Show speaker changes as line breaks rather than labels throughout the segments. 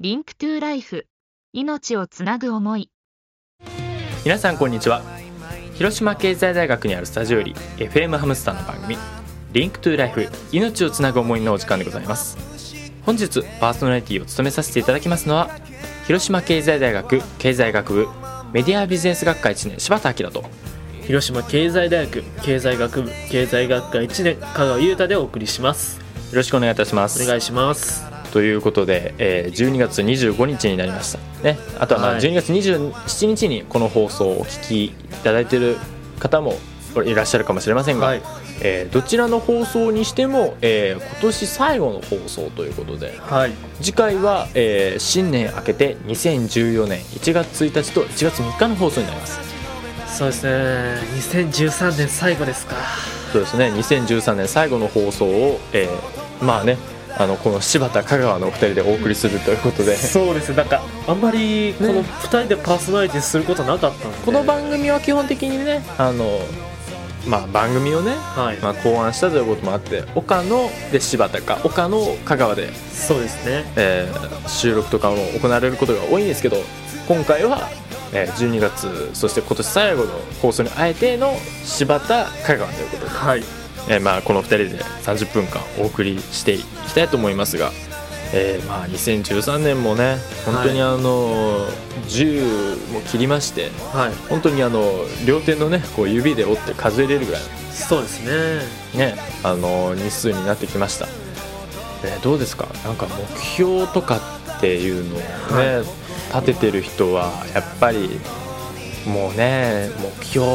Link to Life。命をつなぐ思い。
皆さんこんにちは。広島経済大学にあるスタジオより FM ハムスターの番組 Link to Life 命をつなぐ思いのお時間でございます。本日パーソナリティを務めさせていただきますのは広島経済大学経済学部メディアビジネス学科1年柴田明と
広島経済大学経済学部経済学科1年香川優太でお送りします。
よろしくお願いいたします。
お願いします
ということで、えー、12月25日になりました。ね。あとはまあ
はい。
12月27日にこの放送をお聞きいただいている方もいらっしゃるかもしれませんが、
はい。
えーどちらの放送にしても、えー今年最後の放送ということで
はい。
次回は、えー新年明けて2014年1月1日と1月3日の放送になります。
そうですね。2013年最後ですか。
そうですね。2013年最後の放送を、えーまあねあのこの柴田香川のお二人でお送りするということで。
そうですなんかあんまりこの
ね。
2人でパーソナリティすることなかったんで。
この番組は基本的にねあの、まあ、番組をね、
はい、
まあ、考案したということもあって岡野で柴田か岡野香川で、
そうですね。
えー収録とかも行われることが多いんですけど今回は、えー12月そして今年最後の放送にあえての柴田香川ということで、
はい
えーまあ、この2人で30分間お送りしていきたいと思いますが、えーまあ、2013年もね本当にあの、10も切りまして
はい。
本当にあの両手のねこう指で折って数えれるぐらい
そうですね。
のねあの日数になってきました、えーどうですか？なんか目標とかっていうのをね、
は
立ててる人はやっぱりもうね目標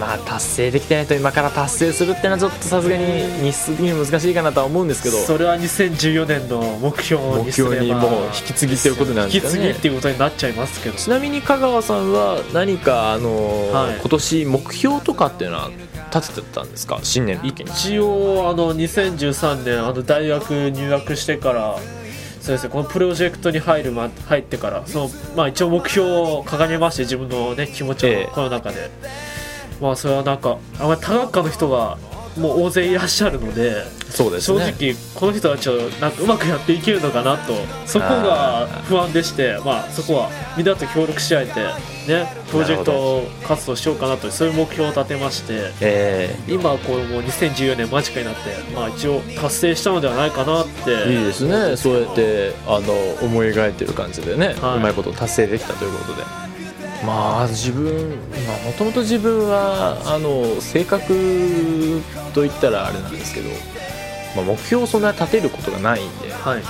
まあ達成できてないと今から達成するってのはちょっとさすがに日数的に難しいかなとは思うんですけど。
それは2014年の目標
目
にすれば
標にもう引き継ぎということなんですかね。
引き継ぎっていうことになっちゃいますけど。
ちなみに香川さんは何かあのー
はい。
今年目標とかっていうのは立ててたんですか？新年
一応あの2013年あの大学入学してからそうですね。このプロジェクトに入る、ま、入ってからその、まあ、一応目標を掲げまして自分の、ね、気持ち
ええ。
をこの中で、まあそれはなんかあまり多学科の人がもう大勢いらっしゃるので
そうですね。
正直この人たちをなんかうまくやっていけるのかなとそこが不安でしてまあそこはみんなと協力し合えてねプロジェクト活動しようかなとそういう目標を立てまして。
え
今こうもう2014年間近になって、まあ、一応達成したのではないかなって
ーいいですね。そうやってあの思い描いてる感じでね、
はい。う
まいこと達成できたということでまあ自分もともと自分はあの性格といったらあれなんですけど、まあ、目標をそんな立てることがないんで
はい。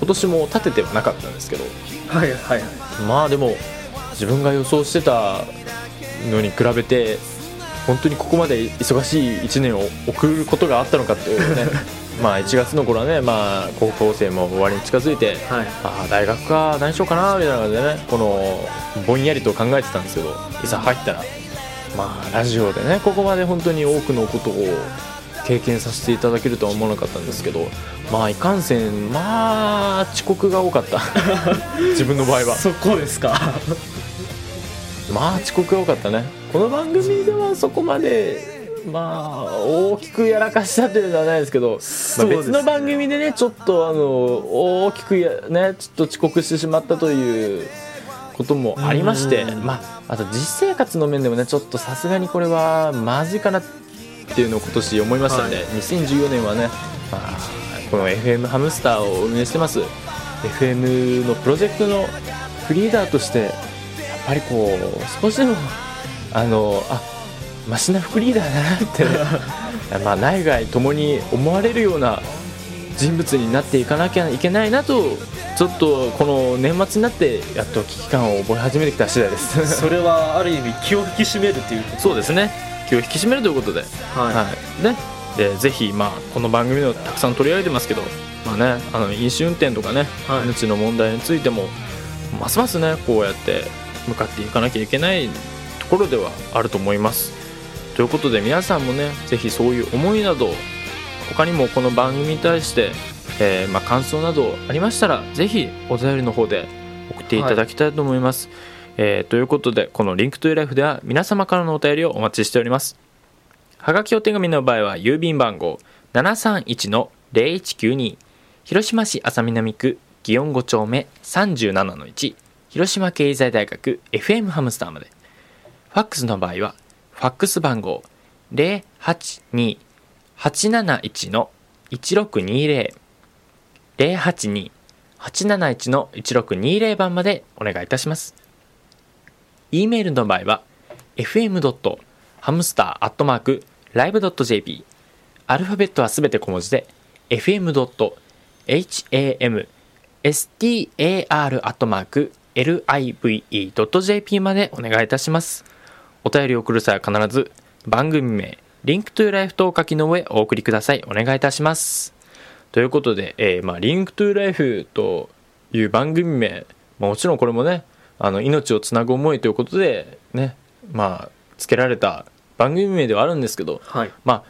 今年も立ててはなかったんですけど
はいはい
まあでも自分が予想してたのに比べて本当にここまで忙しい1年を送ることがあったのかっていうね まあ1月の頃はね、まあ、高校生も終わりに近づいて
はい。
ああ大学か何しようかなみたいな感じでねこのぼんやりと考えてたんですけどいざ入ったらまあラジオでねここまで本当に多くのことを経験させていただけるとは思わなかったんですけどまあいかんせんまあ遅刻が多かった。自分の場合は。
そこですか。
まあ遅刻が多かったね。この番組ではそこまでまあ大きくやらかしたというのはないですけど、まあ、別の番組でねちょっとあの大きくやねちょっと遅刻してしまったということもありまして
うん。
まああと実生活の面でもねちょっとさすがにこれはまずいかなっていうのを今年思いましたので、
はい。
2014年はね、まあ、この FM ハムスターを運営してます。FM のプロジェクトのフリーダーとしてやっぱりこう少しでもあのあマシなフリーダーだなって。ね まあ内外ともに思われるような人物になっていかなきゃいけないなとちょっとこの年末になってやっと危機感を覚え始めてきた次第です。
それはある意味気を引き締めるというこ
そうですね。気を引き締めるということで、
とはい、
はい。ね。でぜひ、まあ、この番組でもたくさん取り上げてますけど、まあね、あの飲酒運転とかね、
はい。
命の問題についてもますますねこうやって向かっていかなきゃいけないところではあると思いますということで皆さんもねぜひそういう思いなど他にもこの番組に対して、えーまあ、感想などありましたらぜひお便りの方で送っていただきたいと思います、えーということでこの「リンクトゥライフでは皆様からのお便りをお待ちしております。はがきお手紙の場合は郵便番号731-0192広島市安佐南区祇園5丁目37-1広島経済大学 FM ハムスターまで。ファックスの場合はファックス番号082-871-1620 082-871-1620番までお願いいたします。e メールの場合は fm.hamster.live.jp アルファベットはすべて小文字で fm.hamstar.live.jp までお願いいたします。お便りを送る際は必ず番組名、 Link to Life とお書きの上お送りください。お願いいたします。ということで、えーまあ、 Link to Life という番組名、まあ、もちろんこれもね、あの命をつなぐ思いということでね、まあ、付けられた番組名ではあるんですけど、
はい
まあ、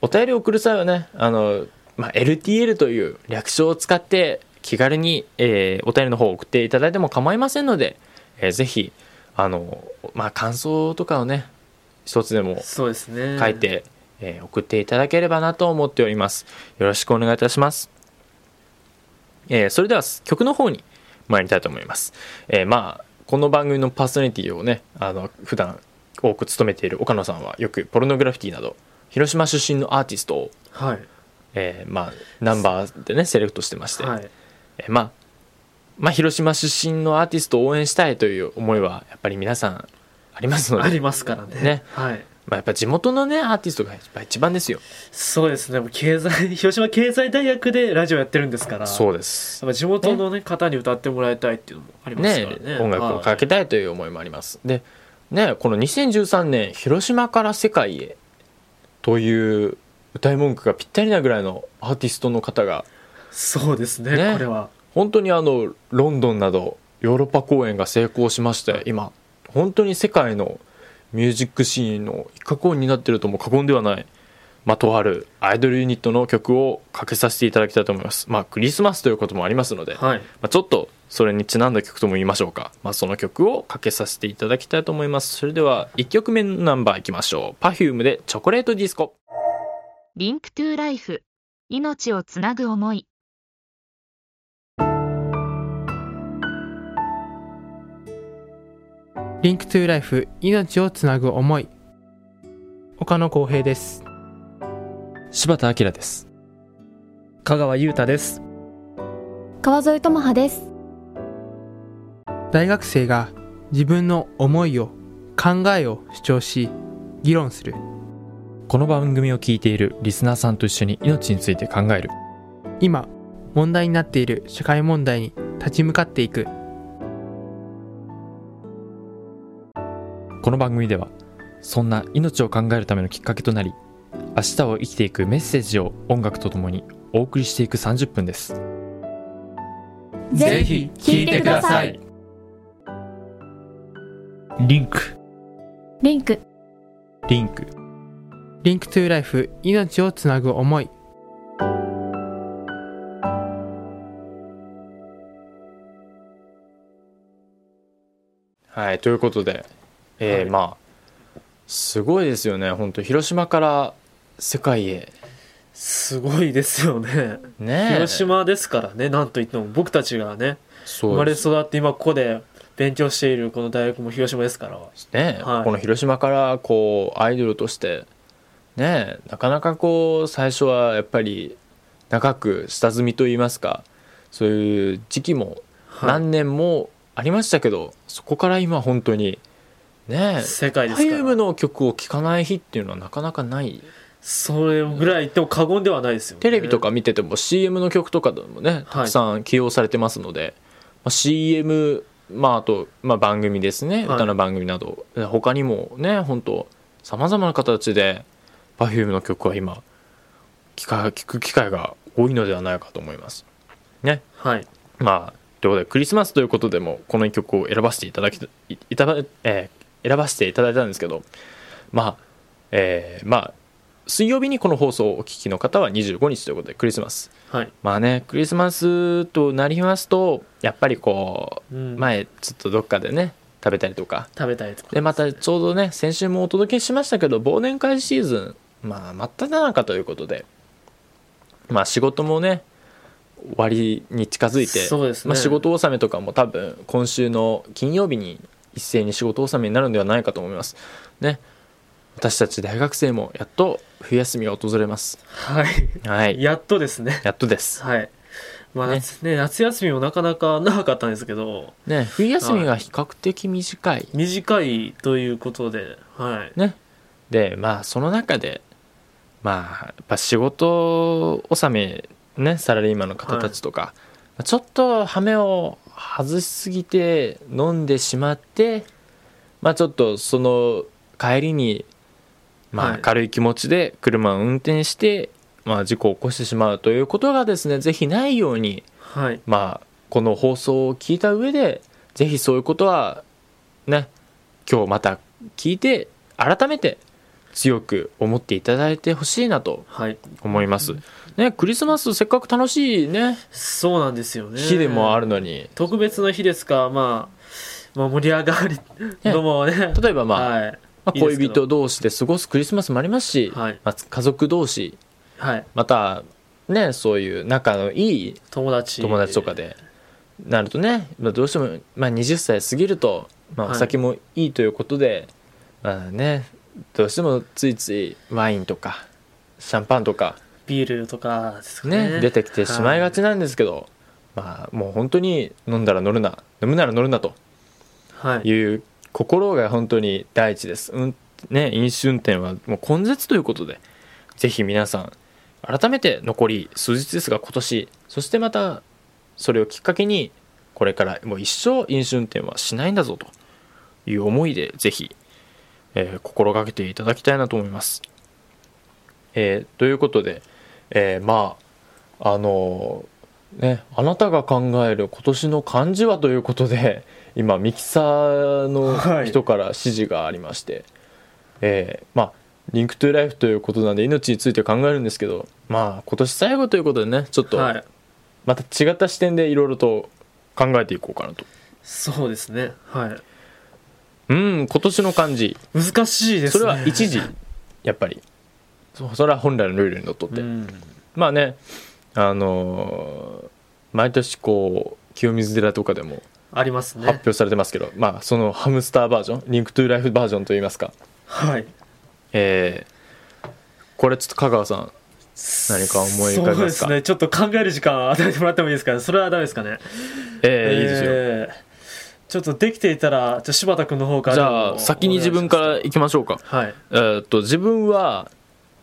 お便りを送る際はね、あの、まあ、LTL という略称を使って気軽に、えーお便りの方を送っていただいても構いませんので、えーぜひ、あの、まあ、感想とかをね、一つでも
そうですね
書いて、えー送っていただければなと思っております。よろしくお願いいたします。えーそれでは曲の方に参りたいと思います。えーまあ、この番組のパーソナリティをね、あの、普段多く務めている岡野さんはよくポルノグラフィティなど、広島出身のアーティストを、
はい
えーまあ、ナンバーでね、セレクトしてまして、
はい
えーまあ、まあ、広島出身のアーティストを応援したいという思いは、やっぱり皆さんありますので、
ありますからね。
ね。
はい。
まあ、やっぱ地元のね、アーティストがやっぱ一番ですよ。
そうですね。経済 広島経済大学でラジオやってるんですから。
そう
や
です。
っぱ地元の、ね、方に歌ってもらいたいっていうのもあります
ね
からね。
音楽をかけたいという思いもあります。で、ね、この2013年、広島から世界へという歌い文句がぴったりなぐらいのアーティストの方が、
そうですね。
ね。
これは
本当にあの、ロンドンなどヨーロッパ公演が成功しまして、今、本当に世界のミュージックシーンの一角を担っているとも過言ではない、まあ、とあるアイドルユニットの曲をかけさせていただきたいと思います。まあ、クリスマスということもありますので、
はい。
まあ、ちょっとそれにちなんだ曲とも言いましょうか、まあ、その曲をかけさせていただきたいと思います。それでは1曲目のナンバーいきましょう。Perfume でチョコレイト・ディスコ。
Link to Life 命をつなぐ思い
リンクトゥーライフ命をつなぐ思い。岡野光平です。
柴田明です。
香川優太です。
川添智葉です。
大学生が自分の思いを考えを主張し議論する。
この番組を聞いているリスナーさんと一緒に命について考える。
今問題になっている社会問題に立ち向かっていく
この番組ではそんな命を考えるためのきっかけとなり明日を生きていくメッセージを音楽とともにお送りしていく30分です。
ぜひ聞いてください。
Link。Link。Link。Link to Life 命をつなぐ思い。
はいということで、えー
はい。
まあすごいですよね。本当広島から世界へ。
すごいですよね。
ねえ。
広島ですからね。なんといっても僕たちがね生まれ育って今ここで勉強しているこの大学も広島ですから。
ね、
はい。
この広島からこうアイドルとしてねなかなかこう最初はやっぱり長く下積みといいますかそういう時期も
はい。
何年もありましたけど、そこから今本当にね。
世界ですから。
の曲を聴かない日っていうのはなかなかない。
それぐらい言っても過言ではないですよね。
テレビとか見てても CM の曲とかでもねたくさん起用されてますので、まあ、CM まああと、まあ、番組ですね、
はい。
歌の番組など他にもね本当さまざまな形で Perfume の曲は今聞か聞く機会が多いのではないかと思います。ね。
はい。
まあということでクリスマスということでもこの曲を選ばせていただきいいただ、えー選ばせていただいたんですけどまあえーまあ水曜日にこの放送をお聞きの方は25日ということでクリスマス。
はい、
まあねクリスマスとなりますとやっぱりこ
うん。
う前ちょっとどっかでね食べたりとか。
食べたりとか。
でまたちょうどね先週もお届けしましたけど忘年会シーズンまあ真っ只中ということでまあ仕事もね終わりに近づいて
そうですね。
まあ、仕事納めとかも多分今週の金曜日に一斉に仕事納めになるんではないかと思います。ね。私たち大学生もやっと冬休みが訪れます。
はい。
はい。
やっとですね。
やっとです。
はい。まあ
ね。
夏ね夏休みもなかなか長かったんですけど。
ね冬休みが比較的短い。
短いということではい。
ね。でまあその中でまあやっぱ仕事納めねサラリーマンの方たちとか、ちょっと羽目を外しすぎて飲んでしまってまあちょっとその帰りにま
はい。
あ軽い気持ちで車を運転して、まあ、事故を起こしてしまうということがですねぜひないように
はい。
まあこの放送を聞いた上でぜひそういうことはね今日また聞いて改めて強く思っていただいてほしいなと
はい。
思います。ねクリスマスせっかく楽しいね。
そうなんですよね。
日でもあるのに。
特別な日ですか。まあ、まあ、盛り上がり
ね。
のもね。
例えばまあ、
はい。
まあ恋人同士で過ごすクリスマスもあります。し、
はい。
まあ、家族同士。
はい。
またねそういう仲のいい
友達。
友達とかで。なるとね、まあ、どうしても、まあ、20歳過ぎると、まあ、
はい。
お酒もいいということで、まあねどうしてもついついワインとかシャンパンとか
ビールとかですかね。
ね出てきてしまいがちなんですけど、まあもう本当に飲んだら乗るな飲むなら乗るなと。
はい。
いう心が本当に第一です、うんね、飲酒運転はもう根絶ということでぜひ皆さん改めて残り数日ですが今年そしてまたそれをきっかけにこれからもう一生飲酒運転はしないんだぞという思いでぜひ、えー心がけていただきたいなと思います。えーということで、えーまああのーねあなたが考える今年の漢字はということで 今ミキサーの人から指示がありまして、えーまあリンクトゥライフということなんで命について考えるんですけどまあ今年最後ということでねちょっと
はい。
また違った視点でいろいろと考えていこうかなと。
そうですね。はい。
うん今年の漢字。
難しいですね。
それは一時やっぱりそれは本来のルールにのっとって、
うん。
まあねあのー毎年こう清水寺とかでも
ありますね。
発表されてますけど、まあそのハムスターバージョンリンクトゥライフバージョンといいますか。
はい。
えーこれちょっと香川さん何か思い浮かびますか？
そうですね。ちょっと考える時間与えてもらってもいいですかね？それはダメですかね？
えーいいですよ。
えーちょっとできていたらじゃあ柴田君の方から
じゃあ先に自分から行きましょうか。
はい。
えーっと自分は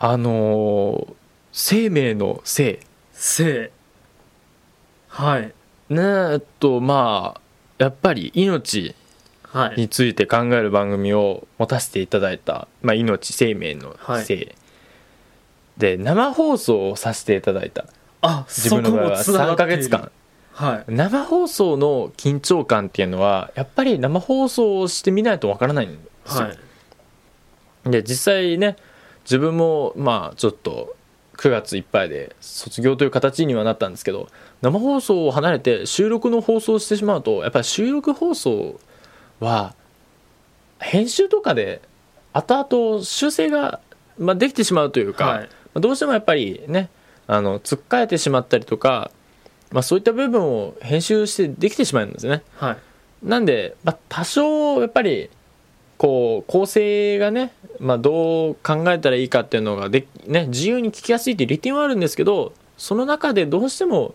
あのー生命の生。
生。はい。
ねえっとまあやっぱり命
はい
について考える番組を持たせていただいた、まあ、命生命の
はい。
生、で生放送をさせていただいた。
あ
自分の場合は3
そこもつながっている。
ヶ月間。
はい。
生放送の緊張感っていうのはやっぱり生放送をしてみないとわからないんですよ、
はい。
で実際ね自分もまあちょっと9月いっぱいで卒業という形にはなったんですけど生放送を離れて収録の放送をしてしまうとやっぱり収録放送は編集とかで後々修正が、まあ、できてしまうというか、
はい
まあどうしてもやっぱりねあのつっかえてしまったりとか、まあ、そういった部分を編集してできてしまうんですね。
はい
なんで、まあ、多少やっぱりこう構成がね、まあ、どう考えたらいいかっていうのがで、ね、自由に聞きやすいっていう利点はあるんですけどその中でどうしても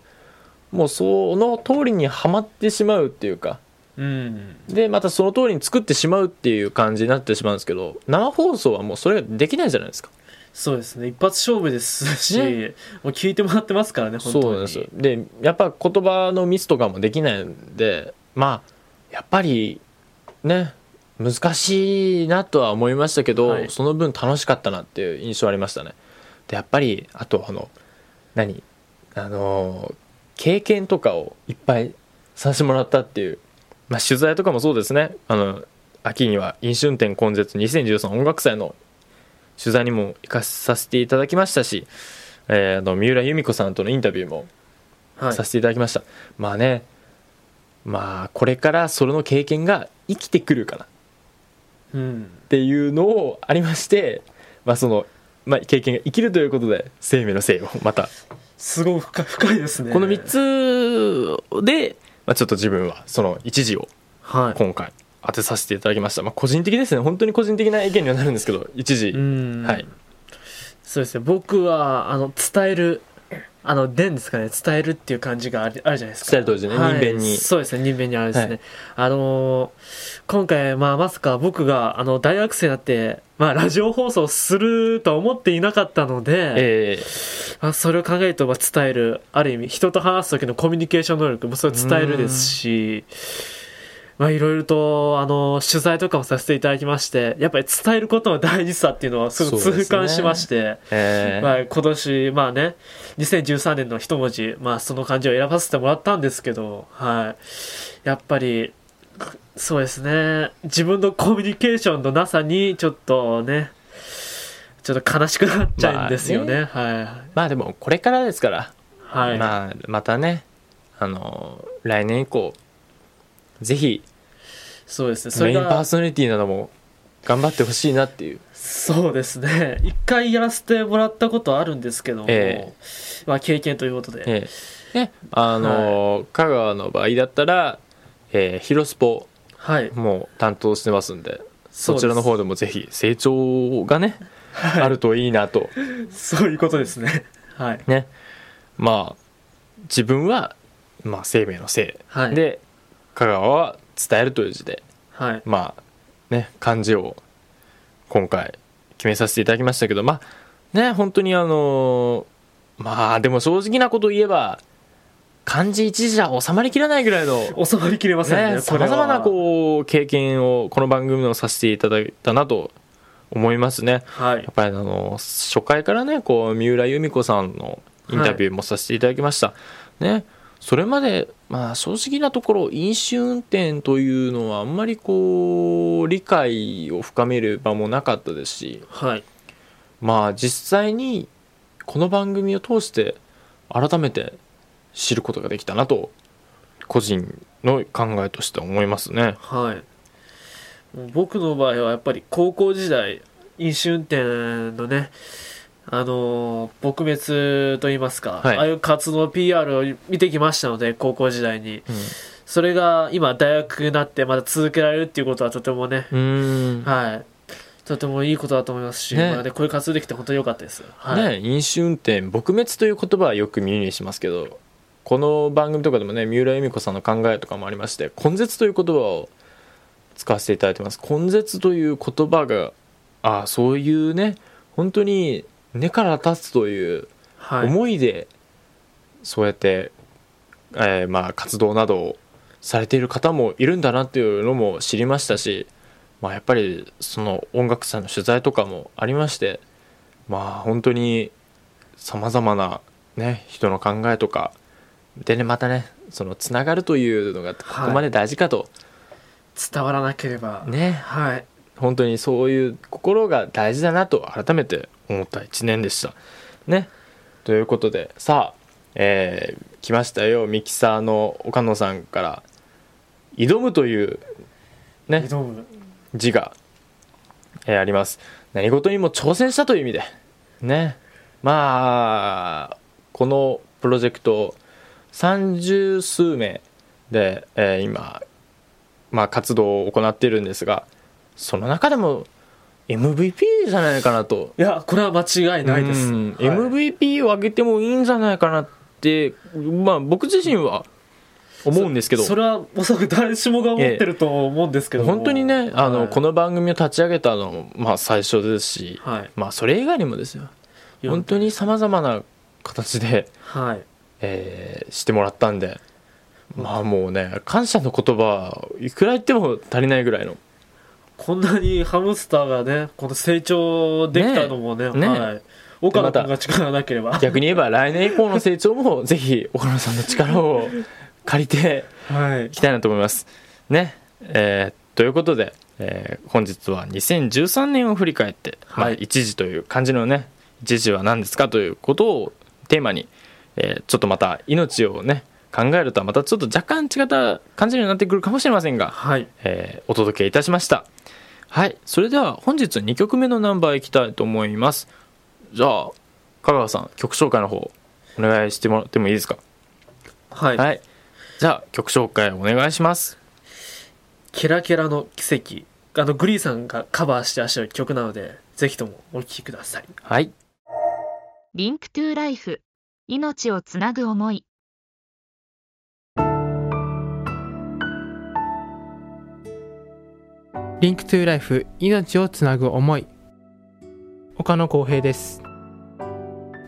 もうその通りにはまってしまうっていうか
うん。
でまたその通りに作ってしまうっていう感じになってしまうんですけど生放送はもうそれができないじゃないですか。
そうですね。一発勝負ですし、
ね。
もう聞いてもらってますからね本当に。
そうですよ。でやっぱ言葉のミスとかもできないんでまあやっぱりね難しいなとは思いましたけど、
はい。
その分楽しかったなっていう印象ありましたね。でやっぱりあとあの何？あの経験とかをいっぱいさせてもらったっていう、まあ、取材とかもそうですね。あの秋には飲酒運転根絶2013音楽祭の取材にも行かさせていただきましたし、えーあの三浦由美子さんとのインタビューも
はい。
させていただきました、まあねまあこれからそれの経験が生きてくるかなっ
うん
ていうのをありまして、まあそのまあ、経験が生きるということで生命の生をまた。
すごい深い深いですね。
この3つで、まあ、ちょっと自分はその一時を
はい。
今回当てさせていただきました、まあ、個人的ですね。本当に個人的な意見にはなるんですけど一時、
うん。
はい。
そうですね。僕はあの伝えるあの伝ですかね伝えるっていう感じがあるあるじゃないですか。
伝えると同時にね
はい。
人弁に。
そうですね人弁にあるですね、
はい。
あのー今回まあまさか僕があの大学生になってまあラジオ放送するとは思っていなかったので、
え
まあ、それを考えるとまあ伝えるある意味人と話す時のコミュニケーション能力もそれ伝えるですしまあいろいろとあの取材とかもさせていただきましてやっぱり伝えることの大事さっていうのはすごく
そうですね。
痛感しまして、
ーえ。ー
まあ、今年まあね2013年の一文字まあその漢字を選ばせてもらったんですけどはい。やっぱりそうですね。自分のコミュニケーションのなさにちょっとねちょっと悲しくなっちゃうんですよね,、
まあでもこれからですから、
はいはい、
まあ、またねあの来年以降ぜひ
そうですね。そ
メインパーソナリティなども頑張ってほしいなっていう。
そうですね。一回やらせてもらったことあるんですけども、
え
まあ経験ということで、
ええ。ねあの、香川の場合だったら、えー、ヒロスポ
はい。
も担当してますんでそちらの方でもぜひ成長がね、あるといいなと。
そういうことですね。はい。
ね。まあ自分は、まあ、生命の生、
はい。
で香川は伝えるという字で
はい
まあね漢字を今回決めさせていただきましたけどまあね本当にあのまあでも正直なことを言えば漢字一字じゃ収まりきらないぐらいの
収まりきれませんね
さまざまなこう経験をこの番組のさせていただいたなと思いますね。
はい
やっぱりあの初回からねこう三浦由美子さんのインタビューもさせていただきました。ねそれまで、まあ、正直なところ飲酒運転というのはあんまりこう理解を深める場もなかったですし
はい
まあ実際にこの番組を通して改めて知ることができたなと個人の考えとして思いますね。
はい僕の場合はやっぱり高校時代飲酒運転のねあのー撲滅といいますか、
はい。
ああいう活動 PR を見てきましたので高校時代に。それが今大学になってまだ続けられるっていうことはとてもね、
うん。
はい。とてもいいことだと思いますし、
ね。
まあね、こういう活動できて本当に良かったです、はい。
ね、飲酒運転撲滅という言葉はよく耳にしますけどこの番組とかでもね三浦恵美子さんの考えとかもありまして根絶という言葉を使わせていただいてます。根絶という言葉があそういうね本当に根から立つという
はい。
思いでそうやって、えーまあ、活動などをされている方もいるんだなっていうのも知りましたし、まあ、やっぱりその音楽さんの取材とかもありましてまあ本当にさまざまな、ね、人の考えとかでねまたねそのつながるというのがここまで大事かと、
伝わらなければ、
ね。
はい
本当にそういう心が大事だなと改めて思った一年でした。ね。ということでさあ、えー来ましたよミキサーの岡野さんから「挑む」という、ね、字が、えーあります。何事にも挑戦したという意味でねまあこのプロジェクト三十数名で、えー今、まあ、活動を行っているんですがその中でも MVP じゃないかなと。
いやこれは間違いないです、
うん。
はい。
MVP を上げてもいいんじゃないかなって、まあ、僕自身は思うんですけど。
それはおそらく誰しもが思ってると思うんですけども。
本当にねあの、
はい。
この番組を立ち上げたのも、まあ、最初ですし、
はい。
まあ、それ以外にもですよ。本当にさまざまな形で、
はい。
えーしてもらったんでまあもうね感謝の言葉いくら言っても足りないぐらいの
こんなにハムスターがねこの成長できたのもね
ね。
はい、岡野君が力がなければ。
逆に言えば 来年以降の成長もぜひ岡野さんの力を借りて
はい。
いきたいなと思います。ね。えーということで、えー本日は2013年を振り返って、まあ、
はい。
一時という漢字のね一時は何ですかということをテーマに、えーちょっとまた命をね考えるとはまたちょっと若干違った感じになってくるかもしれませんが、
はい。
えーお届けいたしました。はい。それでは本日2曲目のナンバーいきたいと思います。じゃあ香川さん曲紹介の方お願いしてもらってもいいですか？
はい、
はい。じゃあ曲紹介お願いします。
ケラケラの奇跡。あのグリーさんがカバーしてらっしゃる曲なのでぜひともお聴きください。
はい。
Link to Life 命をつなぐ思い
Link to Life 命をつなぐ思い。岡野光平です。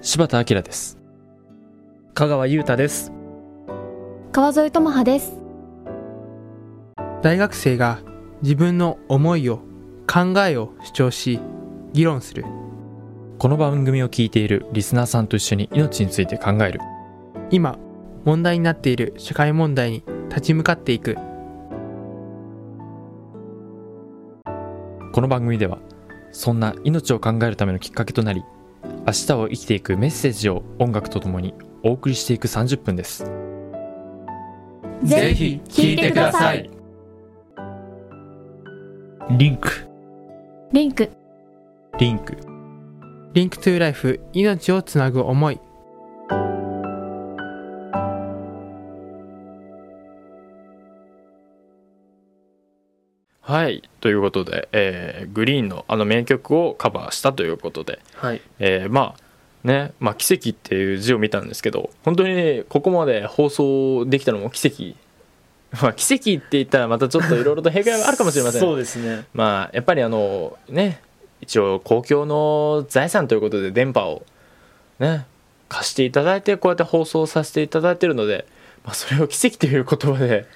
柴田明です。
香川優太です。
川添智葉です。
大学生が自分の思いを考えを主張し議論する。
この番組を聞いているリスナーさんと一緒に命について考える。
今問題になっている社会問題に立ち向かっていく
この番組ではそんな命を考えるためのきっかけとなり明日を生きていくメッセージを音楽とともにお送りしていく30分です。
ぜひ聞いてください。
Link。Link。Link。Link to Life 命をつなぐ思い
はい。ということで、えーグリーンのあの名曲をカバーしたということで
はい。
えーまあね、まあ、奇跡っていう字を見たんですけど本当にねここまで放送できたのも奇跡。まあ奇跡って言ったらまたちょっといろいろと弊害があるかもしれません
そうですね。
まあやっぱりあのね一応公共の財産ということで電波をね貸していただいてこうやって放送させていただいてるので、まあ、それを奇跡という言葉で、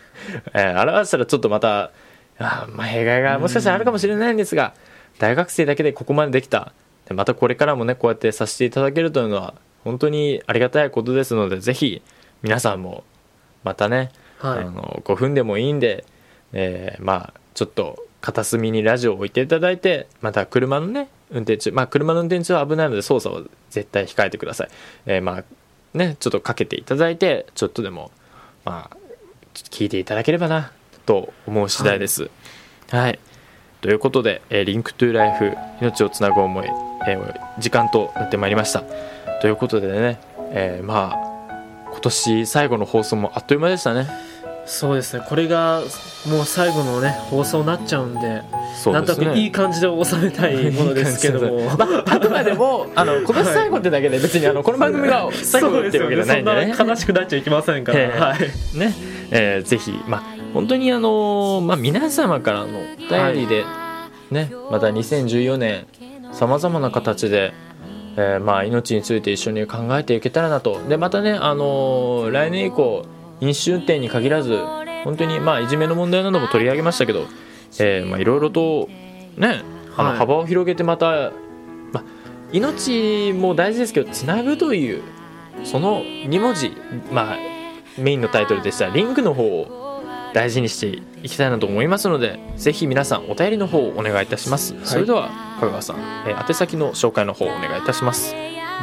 えー表したらちょっとまたあーまあ弊害がもしかしたらあるかもしれないんですが大学生だけでここまでできた。でまたこれからもねこうやってさせていただけるというのは本当にありがたいことですのでぜひ皆さんもまたね
はい。
あの5分でもいいんで、えーまあちょっと片隅にラジオを置いていただいてまた車のね運転中まあ車の運転中は危ないので操作を絶対控えてください、えーまあねちょっとかけていただいてちょっとでもまあ聞いていただければなと思う次第です。はい、ということで、えー Link to Life 命をつなぐ思い、えー時間となってまいりました。ということでね、えーまあ今年最後の放送もあっという間でしたね。
そうですね。これがもう最後のね放送になっちゃうんで
ですね。
なんとなくいい感じで収めたいものですけども。
まあ、あくまでもあの 今年最後ってだけで別にあのこの番組が最後っていうわけじゃないんでね。
そんな悲しくなっちゃいけませんから、
ええ
はい。
ね、えーぜひまあ本当にあのまあ皆様からのお便りで、ねまた2014年さまざまな形で、えーまあ命について一緒に考えていけたらなと。でまたねあの来年以降飲酒運転に限らず本当にまあいじめの問題なども取り上げましたけど、えーまあいろいろとねあの
はい。
幅を広げてまた、まあ、命も大事ですけどつなぐというその2文字まあメインのタイトルでした。らリンクの方を大事にしていきたいなと思いますのでぜひ皆さんお便りの方をお願いいたします、それでは香川さん、えー宛先の紹介の方をお願いいたします。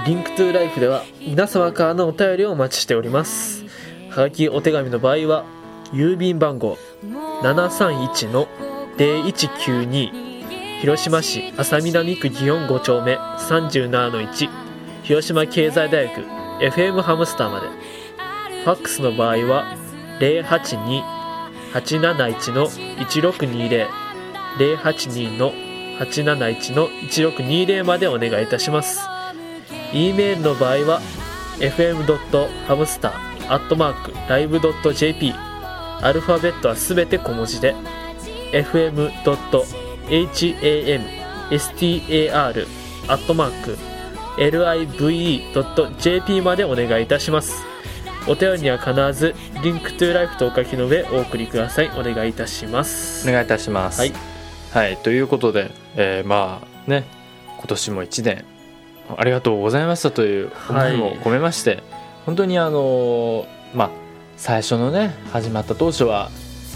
Link to Life では皆様からのお便りをお待ちしております。はがきお手紙の場合は郵便番号731-0192広島市安佐南区祇園5丁目37-1広島経済大学 FM ハムスターまで。ファックスの場合は871-1620082-871-1620までお願いいたします。e メールの場合は fm.hamster.live.jp アルファベットはすべて小文字で。fm.hamstar.live.jp までお願いいたします。お便りには必ずリンクトゥライフとお書きの上お送りください。お願いいたします。
お願いいたします。
はい、
はい。ということで、えーまあね今年も1年ありがとうございましたという思いも込めまして、本当にあのまあ最初のね始まった当初は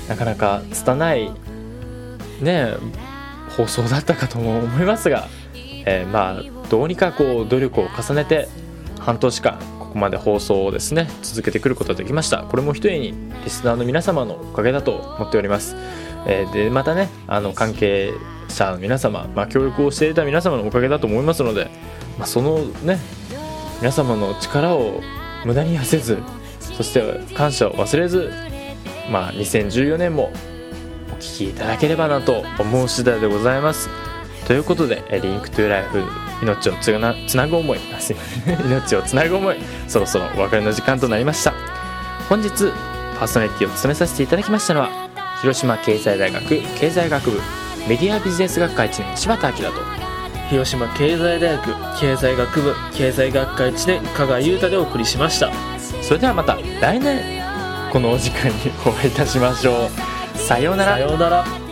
なかなか拙いね放送だったかとも思いますが、えーまあどうにかこう努力を重ねて半年間ここまで放送をですね続けてくることができました。これも一重にリスナーの皆様のおかげだと思っております、えーでまたねあの関係者の皆様、まあ、協力をしていた皆様のおかげだと思いますので、まあ、そのね皆様の力を無駄に痩せずそして感謝を忘れずまあ2014年もお聞きいただければなと思う次第でございます。ということでリンクトゥライフ命をつなつなぐ思い。あすいません。命をつなぐ思い。そろそろお別れの時間となりました。本日パーソナリティを務めさせていただきましたのは広島経済大学経済学部メディアビジネス学科1年柴田明と
広島経済大学経済学部経済学科1年加賀裕太でお送りしました。
それではまた来年。このお時間にお会いいたしましょう。さようなら。
さようなら